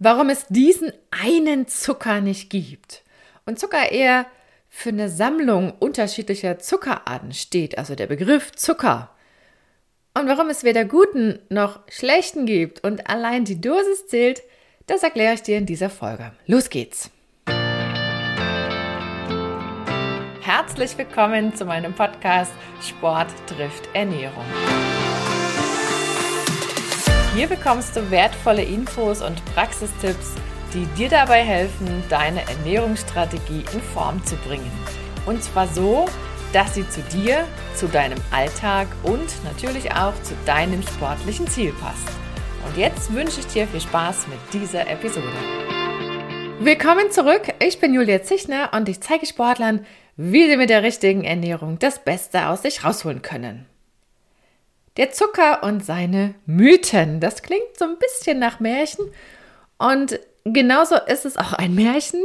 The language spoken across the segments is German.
warum es diesen einen Zucker nicht gibt. Und Zucker eher für eine Sammlung unterschiedlicher Zuckerarten steht, also der Begriff Zucker. Und warum es weder guten noch schlechten gibt und allein die Dosis zählt, das erkläre ich dir in dieser Folge. Los geht's! Herzlich willkommen zu meinem Podcast Sport trifft Ernährung. Hier bekommst du wertvolle Infos und Praxistipps, die dir dabei helfen, deine Ernährungsstrategie in Form zu bringen. Und zwar so, dass sie zu dir, zu deinem Alltag und natürlich auch zu deinem sportlichen Ziel passt. Und jetzt wünsche ich dir viel Spaß mit dieser Episode. Willkommen zurück, ich bin Julia Zichner und ich zeige Sportlern, wie sie mit der richtigen Ernährung das Beste aus sich rausholen können. Der Zucker und seine Mythen. Das klingt so ein bisschen nach Märchen. Und genauso ist es auch ein Märchen,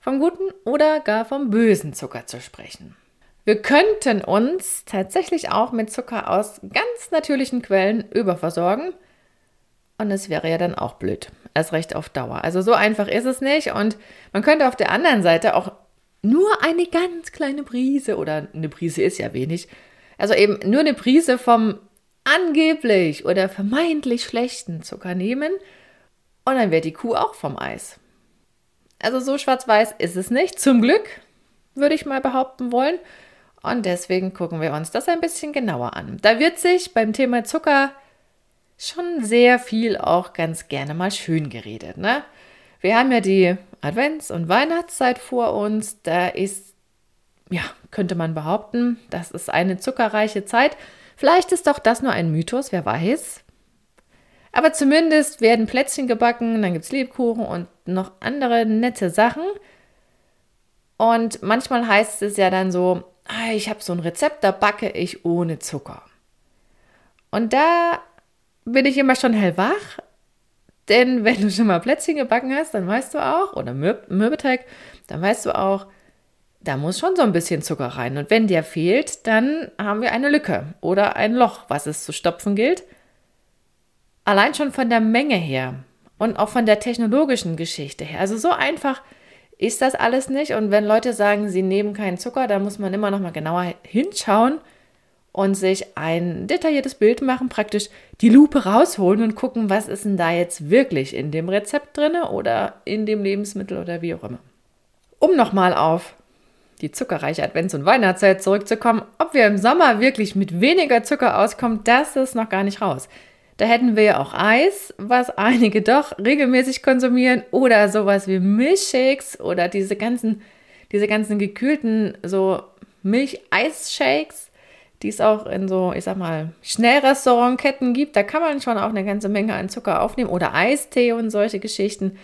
vom guten oder gar vom bösen Zucker zu sprechen. Wir könnten uns tatsächlich auch mit Zucker aus ganz natürlichen Quellen überversorgen. Und es wäre ja dann auch blöd. Erst recht auf Dauer. Also so einfach ist es nicht. Und man könnte auf der anderen Seite auch nur eine ganz kleine Prise, oder eine Prise ist ja wenig, also eben nur eine Prise vom angeblich oder vermeintlich schlechten Zucker nehmen und dann wird die Kuh auch vom Eis. Also so schwarz-weiß ist es nicht, zum Glück, würde ich mal behaupten wollen. Und deswegen gucken wir uns das ein bisschen genauer an. Da wird sich beim Thema Zucker schon sehr viel auch ganz gerne mal schön geredet. Ne? Wir haben ja die Advents- und Weihnachtszeit vor uns. Da ist, ja, könnte man behaupten, das ist eine zuckerreiche Zeit. Vielleicht ist doch das nur ein Mythos, wer weiß. Aber zumindest werden Plätzchen gebacken, dann gibt es Lebkuchen und noch andere nette Sachen. Und manchmal heißt es ja dann so, ah, ich habe so ein Rezept, da backe ich ohne Zucker. Und da bin ich immer schon hellwach, denn wenn du schon mal Plätzchen gebacken hast, dann weißt du auch, oder Mürbeteig, dann weißt du auch, da muss schon so ein bisschen Zucker rein. Und wenn der fehlt, dann haben wir eine Lücke oder ein Loch, was es zu stopfen gilt. Allein schon von der Menge her und auch von der technologischen Geschichte her. Also so einfach ist das alles nicht. Und wenn Leute sagen, sie nehmen keinen Zucker, dann muss man immer noch mal genauer hinschauen und sich ein detailliertes Bild machen, praktisch die Lupe rausholen und gucken, was ist denn da jetzt wirklich in dem Rezept drin oder in dem Lebensmittel oder wie auch immer. Um nochmal auf die zuckerreiche Advents- und Weihnachtszeit zurückzukommen, ob wir im Sommer wirklich mit weniger Zucker auskommen, das ist noch gar nicht raus. Da hätten wir ja auch Eis, was einige doch regelmäßig konsumieren, oder sowas wie Milchshakes oder diese ganzen, diese ganzen gekühlten so Milch-Eis-Shakes, die es auch in so, ich sag mal, Schnellrestaurantketten gibt. Da kann man schon auch eine ganze Menge an Zucker aufnehmen oder Eistee und solche Geschichten.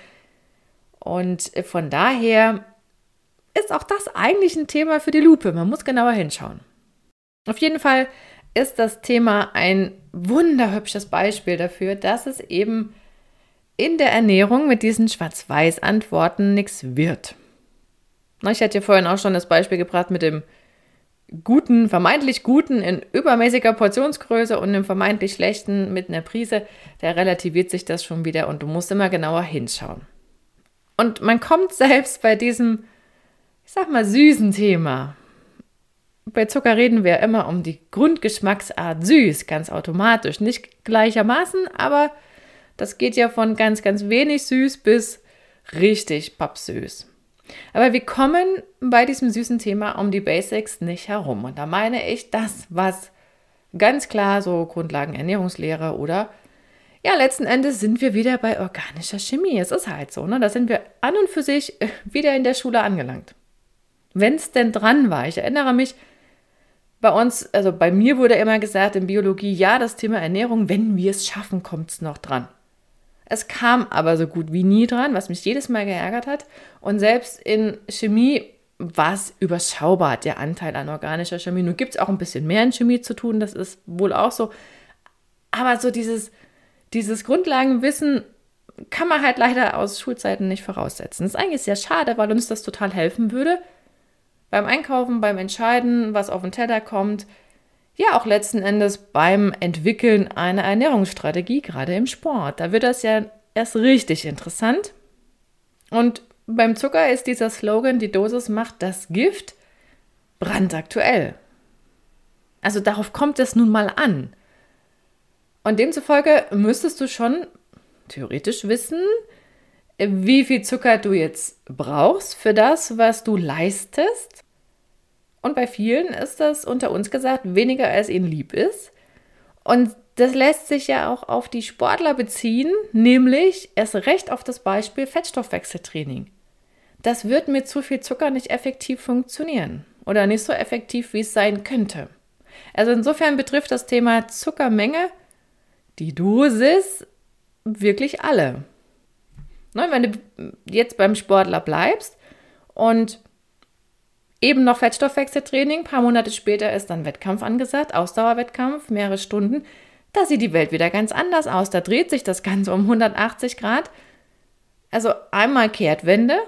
Und von daher ist auch das eigentlich ein Thema für die Lupe. Man muss genauer hinschauen. Auf jeden Fall ist das Thema ein wunderhübsches Beispiel dafür, dass es eben in der Ernährung mit diesen Schwarz-Weiß-Antworten nichts wird. Ich hatte ja vorhin auch schon das Beispiel gebracht mit dem guten, vermeintlich guten in übermäßiger Portionsgröße und dem vermeintlich schlechten mit einer Prise. Da relativiert sich das schon wieder und du musst immer genauer hinschauen. Und man kommt selbst bei diesem ich sag mal, süßen Thema. Bei Zucker reden wir immer um die Grundgeschmacksart süß, ganz automatisch. Nicht gleichermaßen, aber das geht ja von ganz, ganz wenig süß bis richtig pappsüß. Aber wir kommen bei diesem süßen Thema um die Basics nicht herum. Und da meine ich das, was ganz klar so Grundlagen Ernährungslehre oder ja, letzten Endes sind wir wieder bei organischer Chemie. Es ist halt so, ne? Da sind wir an und für sich wieder in der Schule angelangt. Wenn es denn dran war. Ich erinnere mich, bei uns, also bei mir wurde immer gesagt in Biologie, ja, das Thema Ernährung, wenn wir es schaffen, kommt es noch dran. Es kam aber so gut wie nie dran, was mich jedes Mal geärgert hat. Und selbst in Chemie war es überschaubar, der Anteil an organischer Chemie. Nun gibt es auch ein bisschen mehr in Chemie zu tun, das ist wohl auch so. Aber so dieses, dieses Grundlagenwissen kann man halt leider aus Schulzeiten nicht voraussetzen. Das ist eigentlich sehr schade, weil uns das total helfen würde, beim Einkaufen, beim Entscheiden, was auf den Teller kommt, ja auch letzten Endes beim Entwickeln einer Ernährungsstrategie, gerade im Sport. Da wird das ja erst richtig interessant. Und beim Zucker ist dieser Slogan, die Dosis macht das Gift, brandaktuell. Also darauf kommt es nun mal an. Und demzufolge müsstest du schon theoretisch wissen, wie viel Zucker du jetzt brauchst für das, was du leistest. Und bei vielen ist das unter uns gesagt weniger, als ihnen lieb ist. Und das lässt sich ja auch auf die Sportler beziehen, nämlich erst recht auf das Beispiel Fettstoffwechseltraining. Das wird mit zu viel Zucker nicht effektiv funktionieren oder nicht so effektiv, wie es sein könnte. Also insofern betrifft das Thema Zuckermenge die Dosis wirklich alle. Ne, wenn du jetzt beim Sportler bleibst und eben noch Fettstoffwechseltraining, ein paar Monate später ist dann Wettkampf angesagt, Ausdauerwettkampf, mehrere Stunden, da sieht die Welt wieder ganz anders aus. Da dreht sich das Ganze um 180 Grad. Also einmal Kehrtwende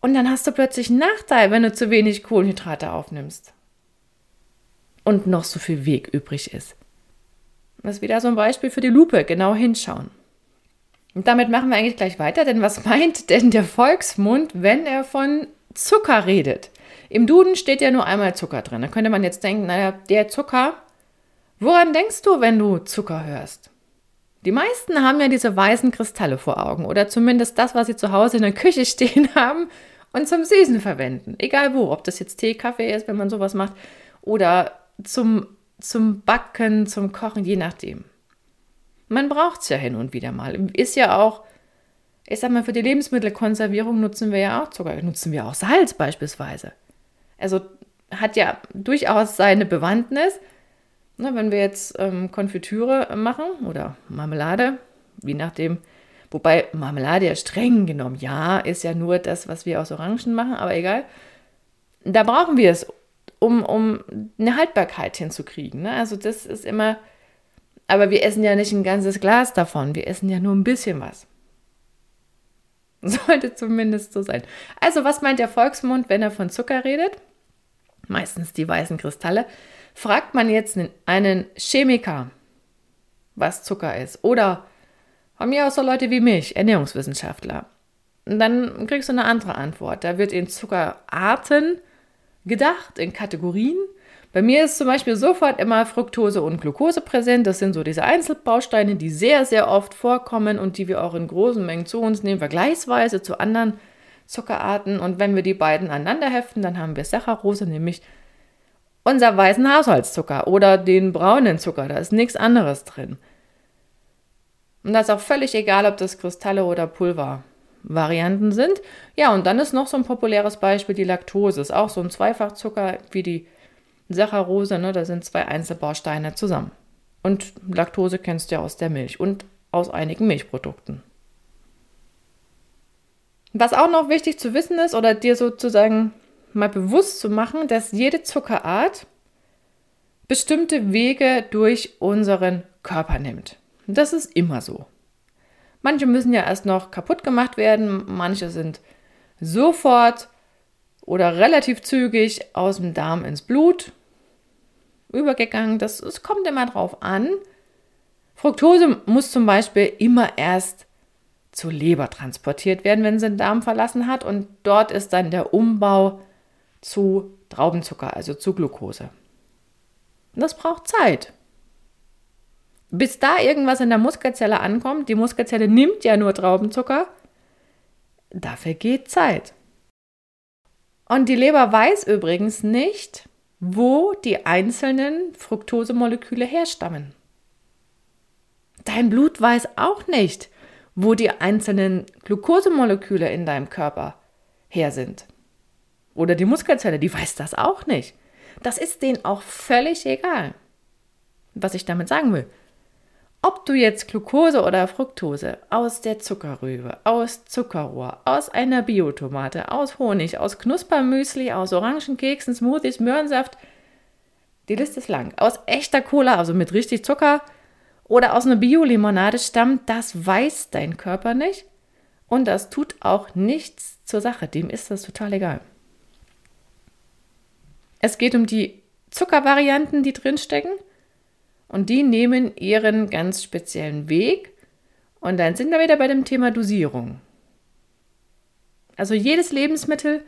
und dann hast du plötzlich einen Nachteil, wenn du zu wenig Kohlenhydrate aufnimmst. Und noch so viel Weg übrig ist. Das ist wieder so ein Beispiel für die Lupe, genau hinschauen. Und damit machen wir eigentlich gleich weiter, denn was meint denn der Volksmund, wenn er von Zucker redet? Im Duden steht ja nur einmal Zucker drin. Da könnte man jetzt denken, naja, der Zucker, Woran denkst du, wenn du Zucker hörst? Die meisten haben ja diese weißen Kristalle vor Augen oder zumindest das, was sie zu Hause in der Küche stehen haben und zum Süßen verwenden. Egal wo, ob das jetzt Tee, Kaffee ist, wenn man sowas macht oder zum, zum Backen, zum Kochen, je nachdem. Man braucht es ja hin und wieder mal. Ist ja auch, ich sag mal, für die Lebensmittelkonservierung nutzen wir ja auch Zucker, nutzen wir auch Salz beispielsweise. Also hat ja durchaus seine Bewandtnis. Na, wenn wir jetzt ähm, Konfitüre machen oder Marmelade, je nachdem, wobei Marmelade ja streng genommen, ja, ist ja nur das, was wir aus Orangen machen, aber egal. Da brauchen wir es, um, um eine Haltbarkeit hinzukriegen. Ne? Also das ist immer, aber wir essen ja nicht ein ganzes Glas davon, wir essen ja nur ein bisschen was. Sollte zumindest so sein. Also was meint der Volksmund, wenn er von Zucker redet? Meistens die weißen Kristalle. Fragt man jetzt einen Chemiker, was Zucker ist, oder von mir aus so Leute wie mich, Ernährungswissenschaftler, dann kriegst du eine andere Antwort. Da wird in Zuckerarten gedacht, in Kategorien. Bei mir ist zum Beispiel sofort immer Fructose und Glucose präsent. Das sind so diese Einzelbausteine, die sehr, sehr oft vorkommen und die wir auch in großen Mengen zu uns nehmen, vergleichsweise zu anderen Zuckerarten. Und wenn wir die beiden aneinander heften, dann haben wir Saccharose, nämlich unser weißen Haushaltszucker oder den braunen Zucker. Da ist nichts anderes drin. Und das ist auch völlig egal, ob das Kristalle oder Pulvervarianten sind. Ja, und dann ist noch so ein populäres Beispiel die Laktose. Ist auch so ein Zweifachzucker wie die Saccharose. Ne? Da sind zwei Einzelbausteine zusammen. Und Laktose kennst du ja aus der Milch und aus einigen Milchprodukten. Was auch noch wichtig zu wissen ist oder dir sozusagen mal bewusst zu machen, dass jede Zuckerart bestimmte Wege durch unseren Körper nimmt. Das ist immer so. Manche müssen ja erst noch kaputt gemacht werden, manche sind sofort oder relativ zügig aus dem Darm ins Blut übergegangen. Das, das kommt immer drauf an. Fructose muss zum Beispiel immer erst zur Leber transportiert werden, wenn sie den Darm verlassen hat. Und dort ist dann der Umbau zu Traubenzucker, also zu Glucose. Das braucht Zeit. Bis da irgendwas in der Muskelzelle ankommt, die Muskelzelle nimmt ja nur Traubenzucker, da vergeht Zeit. Und die Leber weiß übrigens nicht, wo die einzelnen Fructosemoleküle herstammen. Dein Blut weiß auch nicht, wo die einzelnen Glukosemoleküle in deinem Körper her sind. Oder die Muskelzelle, die weiß das auch nicht. Das ist denen auch völlig egal. Was ich damit sagen will. Ob du jetzt Glucose oder Fructose aus der Zuckerrübe, aus Zuckerrohr, aus einer Biotomate, aus Honig, aus Knuspermüsli, aus Orangenkeksen, Smoothies, Möhrensaft, die Liste ist lang, aus echter Cola, also mit richtig Zucker, oder aus einer Biolimonade stammt, das weiß dein Körper nicht und das tut auch nichts zur Sache. Dem ist das total egal. Es geht um die Zuckervarianten, die drinstecken. Und die nehmen ihren ganz speziellen Weg. Und dann sind wir wieder bei dem Thema Dosierung. Also jedes Lebensmittel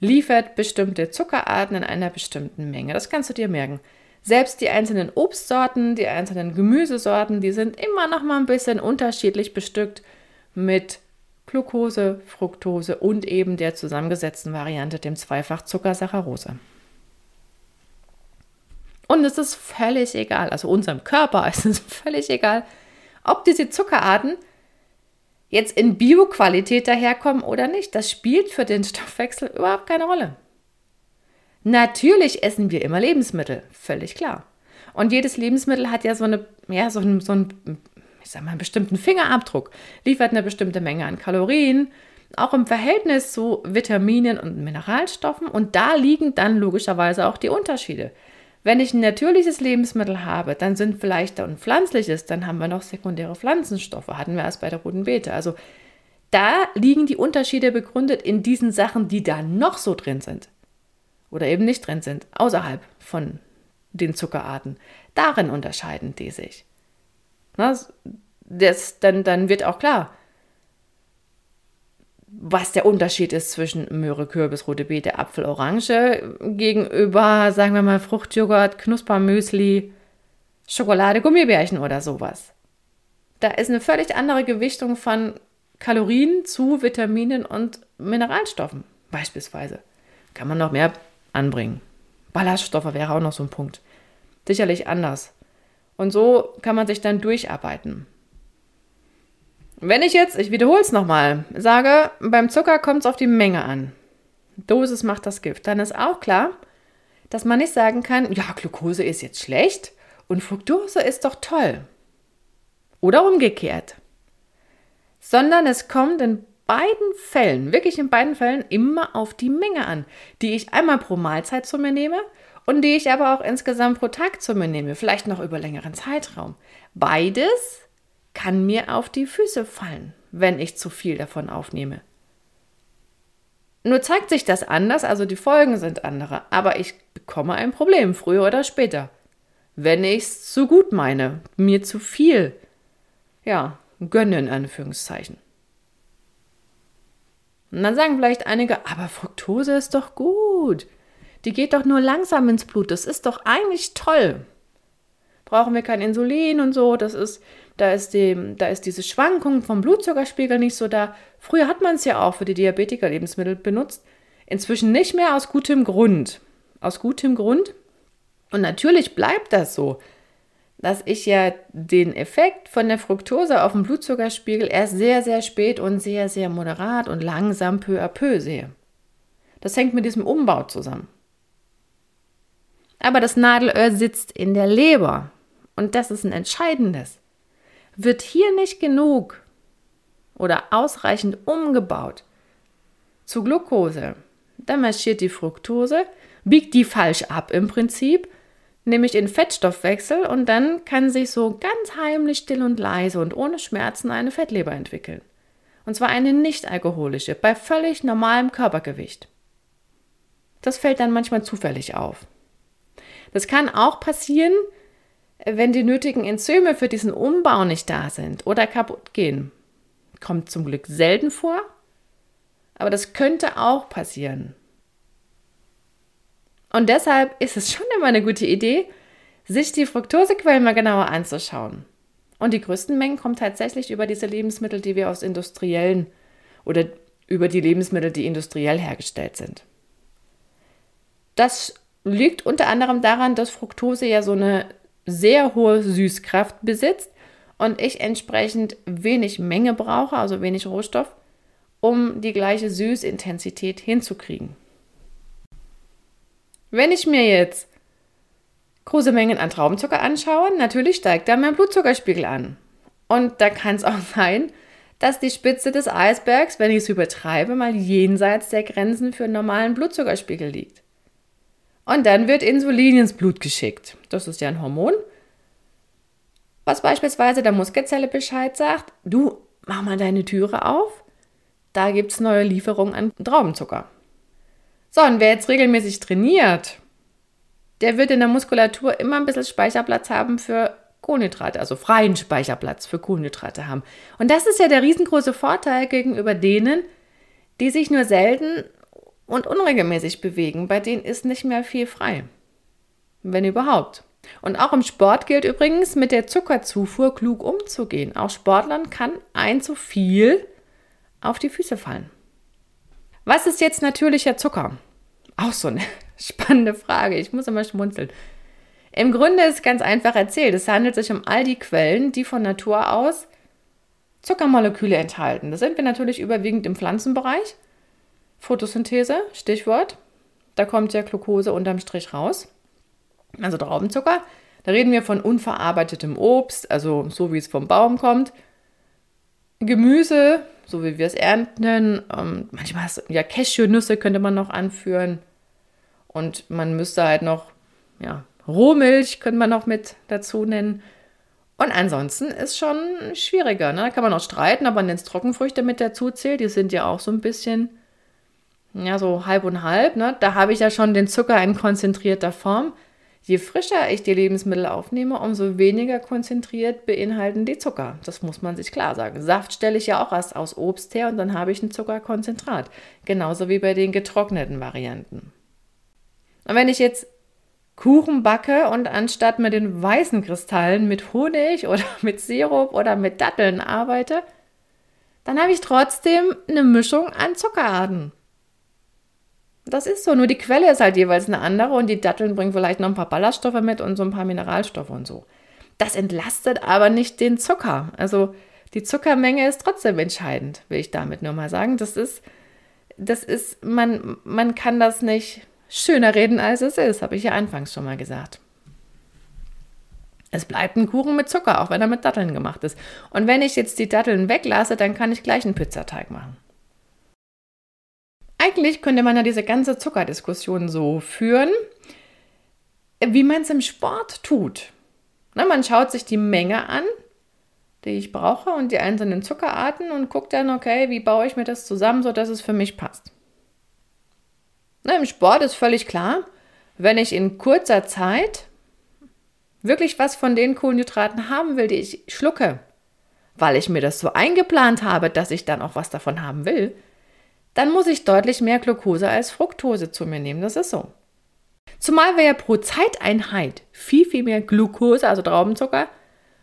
liefert bestimmte Zuckerarten in einer bestimmten Menge. Das kannst du dir merken. Selbst die einzelnen Obstsorten, die einzelnen Gemüsesorten, die sind immer noch mal ein bisschen unterschiedlich bestückt mit Glucose, Fructose und eben der zusammengesetzten Variante, dem Zweifachzucker Saccharose. Und es ist völlig egal, also unserem Körper ist es völlig egal, ob diese Zuckerarten jetzt in Bioqualität daherkommen oder nicht. Das spielt für den Stoffwechsel überhaupt keine Rolle. Natürlich essen wir immer Lebensmittel, völlig klar. Und jedes Lebensmittel hat ja so eine, ja, so einen, so einen ich sag mal, einen bestimmten Fingerabdruck, liefert eine bestimmte Menge an Kalorien, auch im Verhältnis zu Vitaminen und Mineralstoffen. Und da liegen dann logischerweise auch die Unterschiede. Wenn ich ein natürliches Lebensmittel habe, dann sind vielleicht ein pflanzliches, dann haben wir noch sekundäre Pflanzenstoffe, hatten wir erst bei der roten Beete. Also da liegen die Unterschiede begründet in diesen Sachen, die da noch so drin sind oder eben nicht drin sind, außerhalb von den Zuckerarten. Darin unterscheiden die sich. Das, dann, dann wird auch klar, was der Unterschied ist zwischen Möhre, Kürbis, rote Beete, Apfel, Orange gegenüber, sagen wir mal, Fruchtjoghurt, Knuspermüsli, Schokolade, Gummibärchen oder sowas. Da ist eine völlig andere Gewichtung von Kalorien zu Vitaminen und Mineralstoffen beispielsweise. Kann man noch mehr anbringen. Ballaststoffe wäre auch noch so ein Punkt. Sicherlich anders. Und so kann man sich dann durcharbeiten. Wenn ich jetzt, ich wiederhole es nochmal, sage, beim Zucker kommt es auf die Menge an. Dosis macht das Gift. Dann ist auch klar, dass man nicht sagen kann, ja, Glucose ist jetzt schlecht und Fructose ist doch toll. Oder umgekehrt. Sondern es kommt in beiden Fällen, wirklich in beiden Fällen, immer auf die Menge an, die ich einmal pro Mahlzeit zu mir nehme und die ich aber auch insgesamt pro Tag zu mir nehme, vielleicht noch über längeren Zeitraum. Beides kann mir auf die Füße fallen, wenn ich zu viel davon aufnehme. Nur zeigt sich das anders, also die Folgen sind andere, aber ich bekomme ein Problem, früher oder später. Wenn ich es zu gut meine, mir zu viel, ja, gönne Anführungszeichen. Und dann sagen vielleicht einige, aber Fructose ist doch gut. Die geht doch nur langsam ins Blut. Das ist doch eigentlich toll. Brauchen wir kein Insulin und so. Das ist, da ist, die, da ist diese Schwankung vom Blutzuckerspiegel nicht so da. Früher hat man es ja auch für die Diabetiker-Lebensmittel benutzt. Inzwischen nicht mehr aus gutem Grund. Aus gutem Grund. Und natürlich bleibt das so dass ich ja den Effekt von der Fructose auf den Blutzuckerspiegel erst sehr, sehr spät und sehr, sehr moderat und langsam peu à peu sehe. Das hängt mit diesem Umbau zusammen. Aber das Nadelöhr sitzt in der Leber und das ist ein entscheidendes. Wird hier nicht genug oder ausreichend umgebaut zu Glucose, dann marschiert die Fructose, biegt die falsch ab im Prinzip nämlich in Fettstoffwechsel und dann kann sich so ganz heimlich, still und leise und ohne Schmerzen eine Fettleber entwickeln. Und zwar eine nicht alkoholische, bei völlig normalem Körpergewicht. Das fällt dann manchmal zufällig auf. Das kann auch passieren, wenn die nötigen Enzyme für diesen Umbau nicht da sind oder kaputt gehen. Kommt zum Glück selten vor, aber das könnte auch passieren. Und deshalb ist es schon immer eine gute Idee, sich die Fructosequellen mal genauer anzuschauen. Und die größten Mengen kommen tatsächlich über diese Lebensmittel, die wir aus industriellen oder über die Lebensmittel, die industriell hergestellt sind. Das liegt unter anderem daran, dass Fructose ja so eine sehr hohe Süßkraft besitzt und ich entsprechend wenig Menge brauche, also wenig Rohstoff, um die gleiche Süßintensität hinzukriegen. Wenn ich mir jetzt große Mengen an Traubenzucker anschaue, natürlich steigt da mein Blutzuckerspiegel an. Und da kann es auch sein, dass die Spitze des Eisbergs, wenn ich es übertreibe, mal jenseits der Grenzen für einen normalen Blutzuckerspiegel liegt. Und dann wird Insulin ins Blut geschickt. Das ist ja ein Hormon, was beispielsweise der Muskelzelle Bescheid sagt, du, mach mal deine Türe auf, da gibt es neue Lieferungen an Traubenzucker. So, und wer jetzt regelmäßig trainiert, der wird in der Muskulatur immer ein bisschen Speicherplatz haben für Kohlenhydrate, also freien Speicherplatz für Kohlenhydrate haben. Und das ist ja der riesengroße Vorteil gegenüber denen, die sich nur selten und unregelmäßig bewegen. Bei denen ist nicht mehr viel frei. Wenn überhaupt. Und auch im Sport gilt übrigens, mit der Zuckerzufuhr klug umzugehen. Auch Sportlern kann ein zu viel auf die Füße fallen. Was ist jetzt natürlicher Zucker? Auch so eine spannende Frage. Ich muss immer schmunzeln. Im Grunde ist ganz einfach erzählt. Es handelt sich um all die Quellen, die von Natur aus Zuckermoleküle enthalten. Das sind wir natürlich überwiegend im Pflanzenbereich. Photosynthese, Stichwort. Da kommt ja Glucose unterm Strich raus. Also Traubenzucker. Da reden wir von unverarbeitetem Obst, also so wie es vom Baum kommt. Gemüse, so wie wir es ernten. Ähm, manchmal ja Cashewnüsse könnte man noch anführen. Und man müsste halt noch ja, Rohmilch könnte man noch mit dazu nennen. Und ansonsten ist schon schwieriger. Ne? Da kann man auch streiten, aber wenn es Trockenfrüchte mit dazu zählt, die sind ja auch so ein bisschen, ja, so halb und halb. Ne? Da habe ich ja schon den Zucker in konzentrierter Form. Je frischer ich die Lebensmittel aufnehme, umso weniger konzentriert beinhalten die Zucker. Das muss man sich klar sagen. Saft stelle ich ja auch erst aus Obst her und dann habe ich ein Zuckerkonzentrat. Genauso wie bei den getrockneten Varianten. Und wenn ich jetzt Kuchen backe und anstatt mit den weißen Kristallen mit Honig oder mit Sirup oder mit Datteln arbeite, dann habe ich trotzdem eine Mischung an Zuckerarten. Das ist so, nur die Quelle ist halt jeweils eine andere und die Datteln bringen vielleicht noch ein paar Ballaststoffe mit und so ein paar Mineralstoffe und so. Das entlastet aber nicht den Zucker. Also die Zuckermenge ist trotzdem entscheidend, will ich damit nur mal sagen. Das ist, das ist, man, man kann das nicht schöner reden, als es ist, habe ich ja anfangs schon mal gesagt. Es bleibt ein Kuchen mit Zucker, auch wenn er mit Datteln gemacht ist. Und wenn ich jetzt die Datteln weglasse, dann kann ich gleich einen Pizzateig machen. Eigentlich könnte man ja diese ganze Zuckerdiskussion so führen, wie man es im Sport tut. Na, man schaut sich die Menge an, die ich brauche und die einzelnen Zuckerarten und guckt dann, okay, wie baue ich mir das zusammen, sodass es für mich passt. Na, Im Sport ist völlig klar, wenn ich in kurzer Zeit wirklich was von den Kohlenhydraten haben will, die ich schlucke, weil ich mir das so eingeplant habe, dass ich dann auch was davon haben will, dann muss ich deutlich mehr Glucose als Fructose zu mir nehmen. Das ist so. Zumal wir ja pro Zeiteinheit viel, viel mehr Glucose, also Traubenzucker,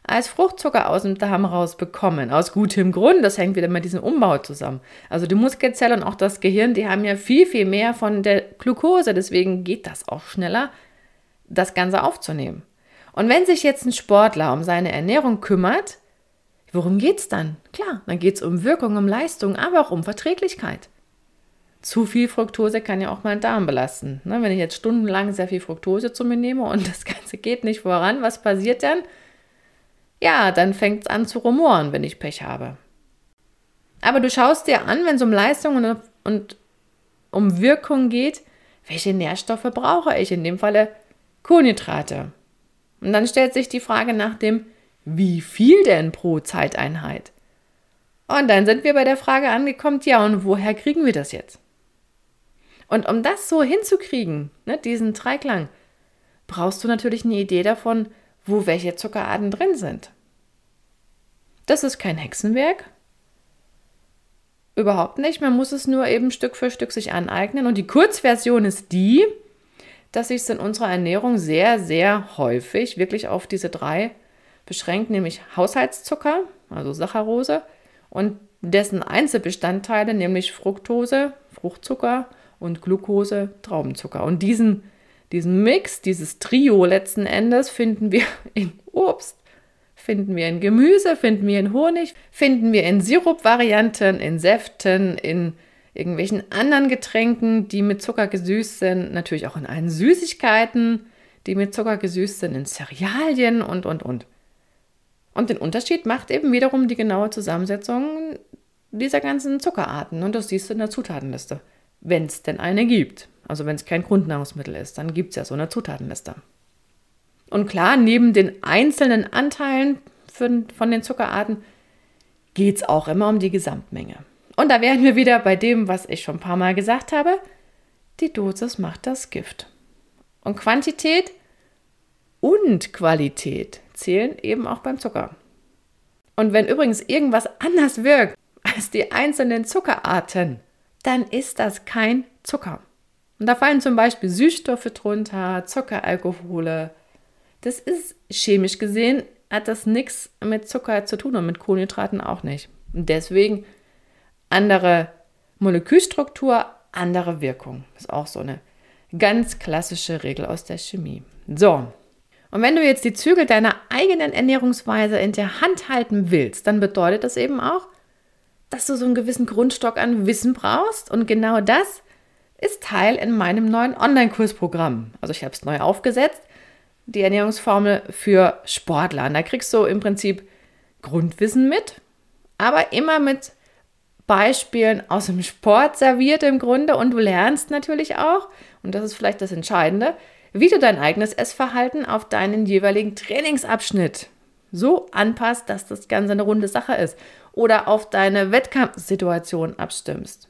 als Fruchtzucker aus dem Darm rausbekommen. Aus gutem Grund. Das hängt wieder mit diesem Umbau zusammen. Also die Muskelzellen und auch das Gehirn, die haben ja viel, viel mehr von der Glucose. Deswegen geht das auch schneller, das Ganze aufzunehmen. Und wenn sich jetzt ein Sportler um seine Ernährung kümmert, worum geht es dann? Klar, dann geht es um Wirkung, um Leistung, aber auch um Verträglichkeit. Zu viel Fructose kann ja auch meinen Darm belasten. Ne, wenn ich jetzt stundenlang sehr viel Fructose zu mir nehme und das Ganze geht nicht voran, was passiert dann? ja, dann fängt es an zu rumoren, wenn ich Pech habe. Aber du schaust dir an, wenn es um Leistung und, und um Wirkung geht, welche Nährstoffe brauche ich? In dem Falle Kohlenhydrate. Und dann stellt sich die Frage nach dem, wie viel denn pro Zeiteinheit? Und dann sind wir bei der Frage angekommen, ja, und woher kriegen wir das jetzt? Und um das so hinzukriegen, ne, diesen Dreiklang, brauchst du natürlich eine Idee davon, wo welche Zuckerarten drin sind. Das ist kein Hexenwerk. Überhaupt nicht. Man muss es nur eben Stück für Stück sich aneignen. Und die Kurzversion ist die, dass sich es in unserer Ernährung sehr, sehr häufig wirklich auf diese drei beschränkt, nämlich Haushaltszucker, also Saccharose, und dessen Einzelbestandteile, nämlich Fructose, Fruchtzucker und Glucose, Traubenzucker. Und diesen diesen Mix, dieses Trio letzten Endes finden wir in Obst, finden wir in Gemüse, finden wir in Honig, finden wir in Sirupvarianten, in Säften, in irgendwelchen anderen Getränken, die mit Zucker gesüßt sind, natürlich auch in allen Süßigkeiten, die mit Zucker gesüßt sind, in Cerealien und, und, und. Und den Unterschied macht eben wiederum die genaue Zusammensetzung dieser ganzen Zuckerarten. Und das siehst du in der Zutatenliste, wenn es denn eine gibt. Also wenn es kein Grundnahrungsmittel ist, dann gibt es ja so eine Zutatenliste. Und klar, neben den einzelnen Anteilen von, von den Zuckerarten geht es auch immer um die Gesamtmenge. Und da wären wir wieder bei dem, was ich schon ein paar Mal gesagt habe. Die Dosis macht das Gift. Und Quantität und Qualität zählen eben auch beim Zucker. Und wenn übrigens irgendwas anders wirkt als die einzelnen Zuckerarten, dann ist das kein Zucker. Und da fallen zum Beispiel Süßstoffe drunter, Zuckeralkohole. Das ist chemisch gesehen, hat das nichts mit Zucker zu tun und mit Kohlenhydraten auch nicht. Und deswegen andere Molekülstruktur, andere Wirkung. Ist auch so eine ganz klassische Regel aus der Chemie. So. Und wenn du jetzt die Zügel deiner eigenen Ernährungsweise in der Hand halten willst, dann bedeutet das eben auch, dass du so einen gewissen Grundstock an Wissen brauchst. Und genau das ist Teil in meinem neuen Online-Kursprogramm. Also ich habe es neu aufgesetzt, die Ernährungsformel für Sportler. Und da kriegst du im Prinzip Grundwissen mit, aber immer mit Beispielen aus dem Sport serviert im Grunde. Und du lernst natürlich auch, und das ist vielleicht das Entscheidende, wie du dein eigenes Essverhalten auf deinen jeweiligen Trainingsabschnitt so anpasst, dass das Ganze eine runde Sache ist oder auf deine Wettkampfsituation abstimmst.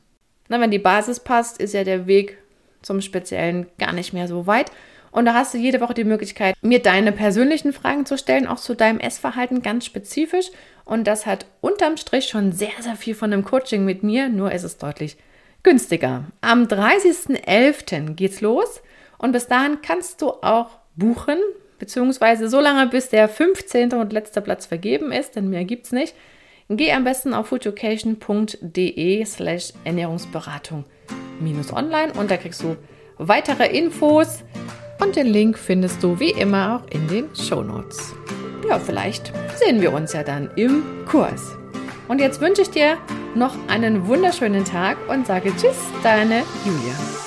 Na, wenn die Basis passt, ist ja der Weg zum Speziellen gar nicht mehr so weit. Und da hast du jede Woche die Möglichkeit, mir deine persönlichen Fragen zu stellen, auch zu deinem Essverhalten ganz spezifisch. Und das hat unterm Strich schon sehr, sehr viel von einem Coaching mit mir, nur ist es deutlich günstiger. Am 30.11. geht's los und bis dahin kannst du auch buchen, beziehungsweise so lange, bis der 15. und letzte Platz vergeben ist, denn mehr gibt's nicht. Geh am besten auf foodeducation.de slash Ernährungsberatung minus online und da kriegst du weitere Infos und den Link findest du wie immer auch in den Show Notes. Ja, vielleicht sehen wir uns ja dann im Kurs. Und jetzt wünsche ich dir noch einen wunderschönen Tag und sage Tschüss, deine Julia.